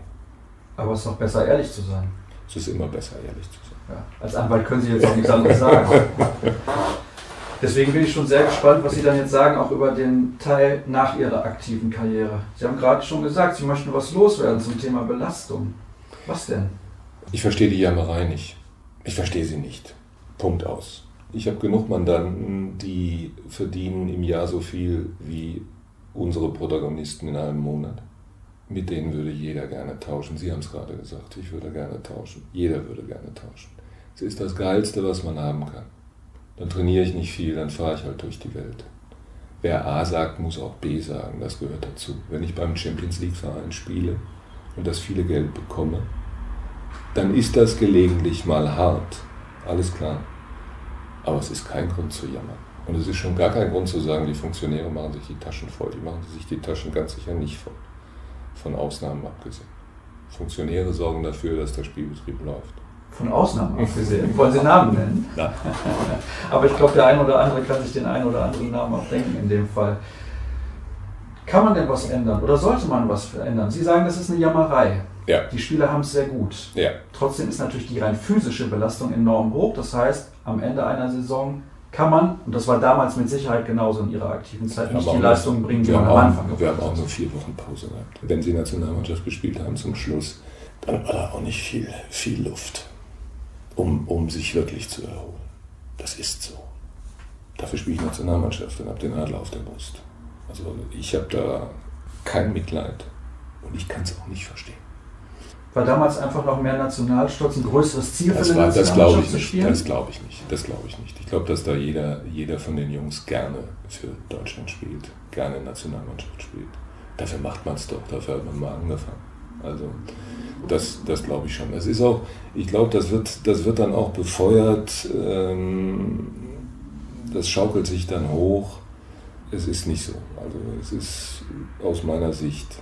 Aber es ist doch besser, ehrlich zu sein. Es ist immer besser, ehrlich zu sein. Ja. Als Anwalt können Sie jetzt auch nichts anderes sagen. Deswegen bin ich schon sehr gespannt, was Sie dann jetzt sagen, auch über den Teil nach Ihrer aktiven Karriere. Sie haben gerade schon gesagt, Sie möchten was loswerden zum Thema Belastung. Was denn? Ich verstehe die Jammerei nicht. Ich verstehe sie nicht. Punkt aus. Ich habe genug Mandanten, die verdienen im Jahr so viel wie unsere Protagonisten in einem Monat. Mit denen würde jeder gerne tauschen. Sie haben es gerade gesagt, ich würde gerne tauschen. Jeder würde gerne tauschen. Es ist das Geilste, was man haben kann dann trainiere ich nicht viel, dann fahre ich halt durch die Welt. Wer A sagt, muss auch B sagen, das gehört dazu. Wenn ich beim Champions League Verein spiele und das viele Geld bekomme, dann ist das gelegentlich mal hart, alles klar. Aber es ist kein Grund zu jammern. Und es ist schon gar kein Grund zu sagen, die Funktionäre machen sich die Taschen voll. Die machen sich die Taschen ganz sicher nicht voll. Von Ausnahmen abgesehen. Funktionäre sorgen dafür, dass der Spielbetrieb läuft von Ausnahmen abgesehen. Wollen Sie Namen nennen? Ja. Aber ich glaube, der eine oder andere kann sich den einen oder anderen Namen auch denken in dem Fall. Kann man denn was ändern oder sollte man was verändern? Sie sagen, das ist eine Jammerei. Ja. Die Spieler haben es sehr gut. Ja. Trotzdem ist natürlich die rein physische Belastung enorm hoch. Das heißt, am Ende einer Saison kann man, und das war damals mit Sicherheit genauso in ihrer aktiven Zeit, nicht die Leistungen bringen, die man am Anfang Wir haben auch nur vier Wochen Pause gehabt. Wenn sie Nationalmannschaft gespielt haben zum Schluss, dann war da auch nicht viel, viel Luft um, um sich wirklich zu erholen. Das ist so. Dafür spiele ich Nationalmannschaft und habe den Adler auf der Brust. Also ich habe da kein Mitleid und ich kann es auch nicht verstehen. War damals einfach noch mehr Nationalstolz ein größeres Ziel das für war, das glaube ich nicht. Das glaube ich nicht. Das glaube ich nicht. Ich glaube, dass da jeder, jeder von den Jungs gerne für Deutschland spielt, gerne Nationalmannschaft spielt. Dafür macht man es doch. Dafür hat man mal angefangen. Also das, das glaube ich schon. Das ist auch, ich glaube, das wird, das wird dann auch befeuert, ähm, das schaukelt sich dann hoch. Es ist nicht so. Also es ist aus meiner Sicht,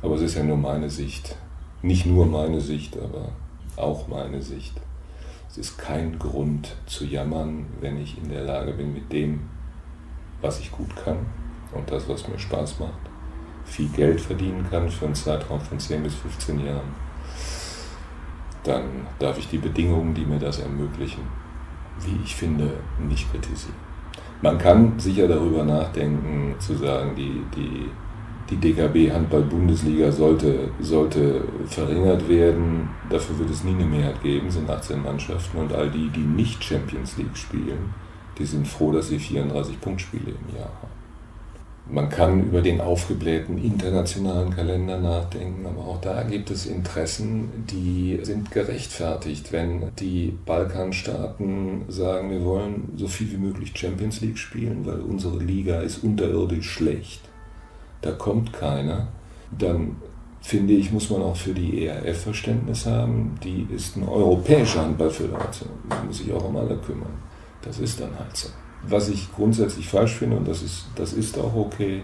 aber es ist ja nur meine Sicht. Nicht nur meine Sicht, aber auch meine Sicht. Es ist kein Grund zu jammern, wenn ich in der Lage bin, mit dem, was ich gut kann und das, was mir Spaß macht, viel Geld verdienen kann für einen Zeitraum von 10 bis 15 Jahren, dann darf ich die Bedingungen, die mir das ermöglichen, wie ich finde, nicht kritisieren. Man kann sicher darüber nachdenken, zu sagen, die, die, die DKB Handball-Bundesliga sollte, sollte verringert werden. Dafür wird es nie eine Mehrheit geben, sind 18 Mannschaften und all die, die nicht Champions League spielen, die sind froh, dass sie 34 Punktspiele im Jahr haben. Man kann über den aufgeblähten internationalen Kalender nachdenken, aber auch da gibt es Interessen, die sind gerechtfertigt. Wenn die Balkanstaaten sagen, wir wollen so viel wie möglich Champions League spielen, weil unsere Liga ist unterirdisch schlecht, da kommt keiner, dann finde ich, muss man auch für die ERF Verständnis haben. Die ist eine europäische Handballföderation, die muss sich auch um alle kümmern. Das ist dann halt so. Was ich grundsätzlich falsch finde, und das ist, das ist auch okay,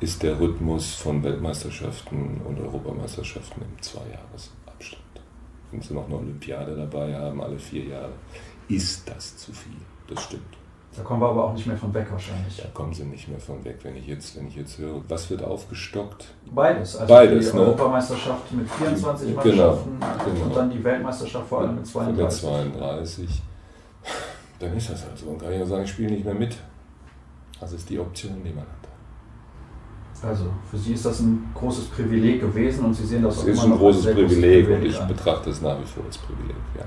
ist der Rhythmus von Weltmeisterschaften und Europameisterschaften im Zweijahresabstand. Wenn Sie noch eine Olympiade dabei haben, alle vier Jahre, ist das zu viel. Das stimmt. Da kommen wir aber auch nicht mehr von weg wahrscheinlich. Da kommen sie nicht mehr von weg, wenn ich jetzt, wenn ich jetzt höre. Was wird aufgestockt? Beides. Also Beides, die ne? Europameisterschaft mit 24 genau, Mannschaften genau. und dann die Weltmeisterschaft vor allem mit 32. Mit 32 dann ist das halt so. Dann kann ich ja sagen, ich spiele nicht mehr mit. Das ist die Option, die man hat. Also für Sie ist das ein großes Privileg gewesen und Sie sehen das, das auch ist immer ein großes Privileg, Privileg und ich an. betrachte es nach wie vor als Privileg, ja.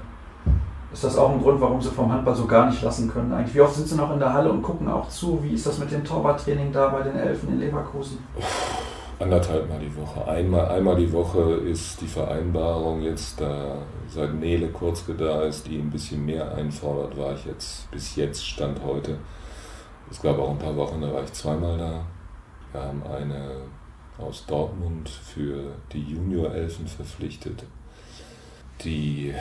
Ist das auch ein Grund, warum Sie vom Handball so gar nicht lassen können? Eigentlich, wie oft sind Sie noch in der Halle und gucken auch zu? Wie ist das mit dem Torwarttraining da bei den Elfen in Leverkusen? Anderthalb Mal die Woche. Einmal, einmal die Woche ist die Vereinbarung jetzt, da seit Nele Kurzke da ist, die ein bisschen mehr einfordert, war ich jetzt bis jetzt, Stand heute. Es gab auch ein paar Wochen, da war ich zweimal da. Wir haben eine aus Dortmund für die Junior-Elfen verpflichtet. Die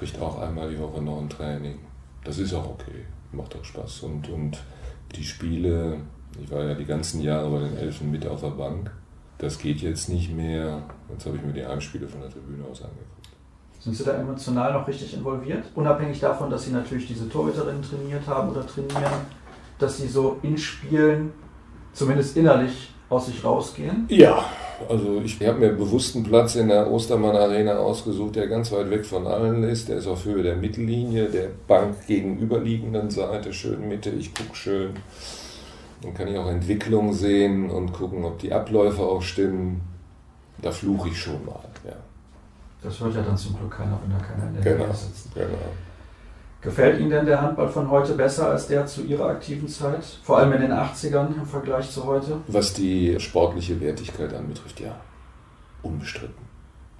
kriegt auch einmal die Woche noch ein Training. Das ist auch okay, macht auch Spaß. Und, und die Spiele, ich war ja die ganzen Jahre bei den Elfen mit auf der Bank das geht jetzt nicht mehr. Jetzt habe ich mir die Heimspiele von der Tribüne aus angeguckt. Sind Sie da emotional noch richtig involviert? Unabhängig davon, dass Sie natürlich diese Torhüterinnen trainiert haben oder trainieren, dass Sie so in Spielen zumindest innerlich aus sich rausgehen? Ja, also ich habe mir bewusst einen Platz in der Ostermann Arena ausgesucht, der ganz weit weg von allen ist. Der ist auf Höhe der Mittellinie, der Bank gegenüberliegenden Seite, schön Mitte. Ich gucke schön dann kann ich auch Entwicklung sehen und gucken, ob die Abläufe auch stimmen. Da fluche ich schon mal. Ja. Das hört ja dann zum Glück keiner, wenn da keiner in der genau, sitzt. Genau. Gefällt Ihnen denn der Handball von heute besser als der zu Ihrer aktiven Zeit? Vor allem in den 80ern im Vergleich zu heute? Was die sportliche Wertigkeit anbetrifft, ja. Unbestritten.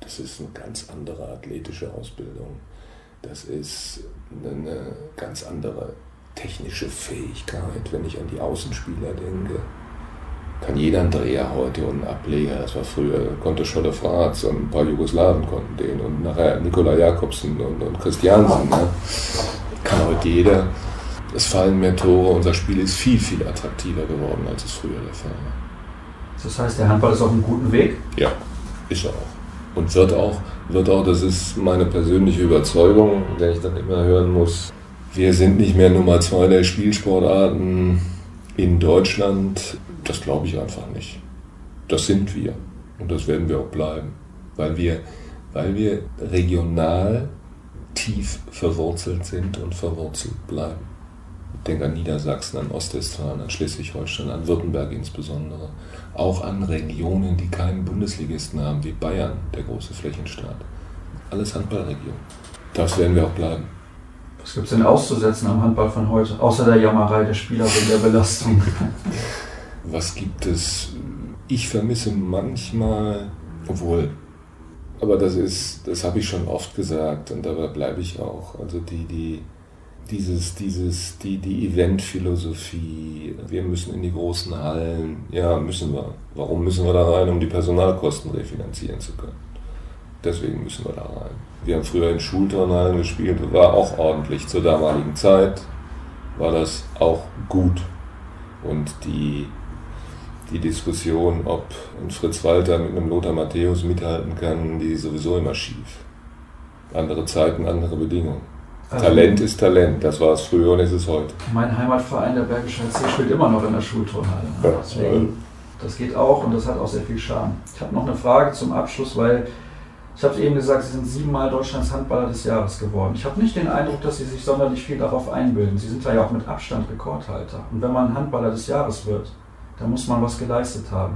Das ist eine ganz andere athletische Ausbildung. Das ist eine ganz andere technische Fähigkeit, wenn ich an die Außenspieler denke. Kann jeder einen Dreher heute und einen Ableger. Das war früher, konnte Scholle Fratz und ein paar Jugoslawen konnten den und nachher Nikola Jakobsen und, und Christiansen. Ne? Kann heute jeder. Es fallen mehr Tore, unser Spiel ist viel, viel attraktiver geworden, als es früher der Fall war. Das heißt, der Handball ist auf einem guten Weg? Ja, ist er auch. Und wird auch, wird auch, das ist meine persönliche Überzeugung, der ich dann immer hören muss, wir sind nicht mehr Nummer zwei der Spielsportarten in Deutschland. Das glaube ich einfach nicht. Das sind wir. Und das werden wir auch bleiben. Weil wir, weil wir regional tief verwurzelt sind und verwurzelt bleiben. Ich denke an Niedersachsen, an Ostwestfalen, an Schleswig-Holstein, an Württemberg insbesondere. Auch an Regionen, die keinen Bundesligisten haben, wie Bayern, der große Flächenstaat. Alles Handballregion. Das werden wir auch bleiben. Was gibt es denn auszusetzen am Handball von heute, außer der Jammerei der Spieler wegen der Belastung? Was gibt es? Ich vermisse manchmal, obwohl, aber das ist, das habe ich schon oft gesagt und dabei bleibe ich auch. Also die, die, dieses, dieses, die, die Eventphilosophie, wir müssen in die großen Hallen, ja, müssen wir. Warum müssen wir da rein? Um die Personalkosten refinanzieren zu können. Deswegen müssen wir da rein. Wir haben früher in Schulturnhallen gespielt, war auch ordentlich. Zur damaligen Zeit war das auch gut. Und die, die Diskussion, ob ein Fritz Walter mit einem Lothar Matthäus mithalten kann, die ist sowieso immer schief. Andere Zeiten, andere Bedingungen. Also Talent ist Talent, das war es früher und ist es heute. Mein Heimatverein, der Bergische HC, spielt immer noch in der Schulturnhalle. Ja, Deswegen Das geht auch und das hat auch sehr viel Charme. Ich habe noch eine Frage zum Abschluss, weil ich habe eben gesagt, Sie sind siebenmal Deutschlands Handballer des Jahres geworden. Ich habe nicht den Eindruck, dass Sie sich sonderlich viel darauf einbilden. Sie sind da ja auch mit Abstand Rekordhalter. Und wenn man Handballer des Jahres wird, dann muss man was geleistet haben.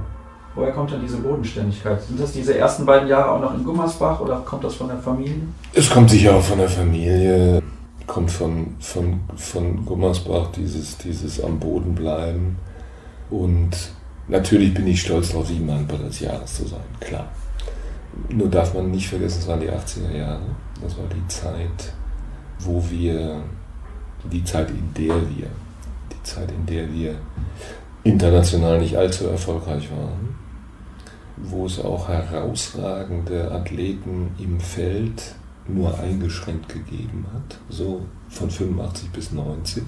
Woher kommt denn diese Bodenständigkeit? Sind das diese ersten beiden Jahre auch noch in Gummersbach oder kommt das von der Familie? Es kommt sicher auch von der Familie, kommt von, von, von Gummersbach, dieses, dieses am Boden bleiben. Und natürlich bin ich stolz darauf, sieben Handballer des Jahres zu sein, klar. Nur darf man nicht vergessen, es waren die 80er Jahre. Das war die Zeit, wo wir, die Zeit, in der wir, die Zeit, in der wir international nicht allzu erfolgreich waren, wo es auch herausragende Athleten im Feld nur eingeschränkt gegeben hat, so von 85 bis 90.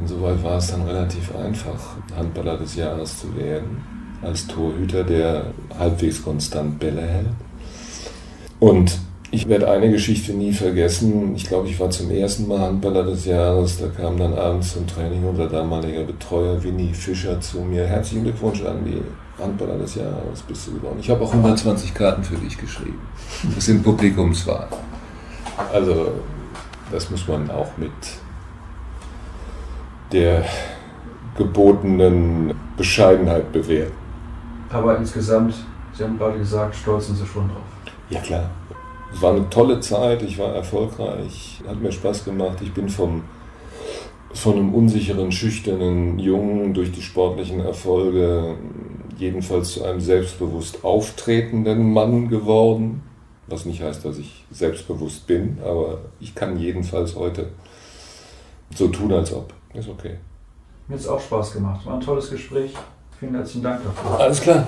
Insoweit war es dann relativ einfach, Handballer des Jahres zu werden als Torhüter, der halbwegs konstant Bälle hält. Und ich werde eine Geschichte nie vergessen. Ich glaube, ich war zum ersten Mal Handballer des Jahres. Da kam dann abends zum Training unser damaliger Betreuer Winnie Fischer zu mir. Herzlichen Glückwunsch an die Handballer des Jahres bist du geworden. Ich habe auch 120 Karten für dich geschrieben. Das sind Publikumswahl. Also, das muss man auch mit der gebotenen Bescheidenheit bewerten. Aber insgesamt, Sie haben gerade gesagt, stolz sind Sie schon drauf. Ja klar. Es war eine tolle Zeit, ich war erfolgreich, hat mir Spaß gemacht. Ich bin vom, von einem unsicheren, schüchternen Jungen durch die sportlichen Erfolge jedenfalls zu einem selbstbewusst auftretenden Mann geworden. Was nicht heißt, dass ich selbstbewusst bin, aber ich kann jedenfalls heute so tun, als ob. Ist okay. Mir hat es auch Spaß gemacht. War ein tolles Gespräch. Vielen herzlichen Dank dafür. Alles klar.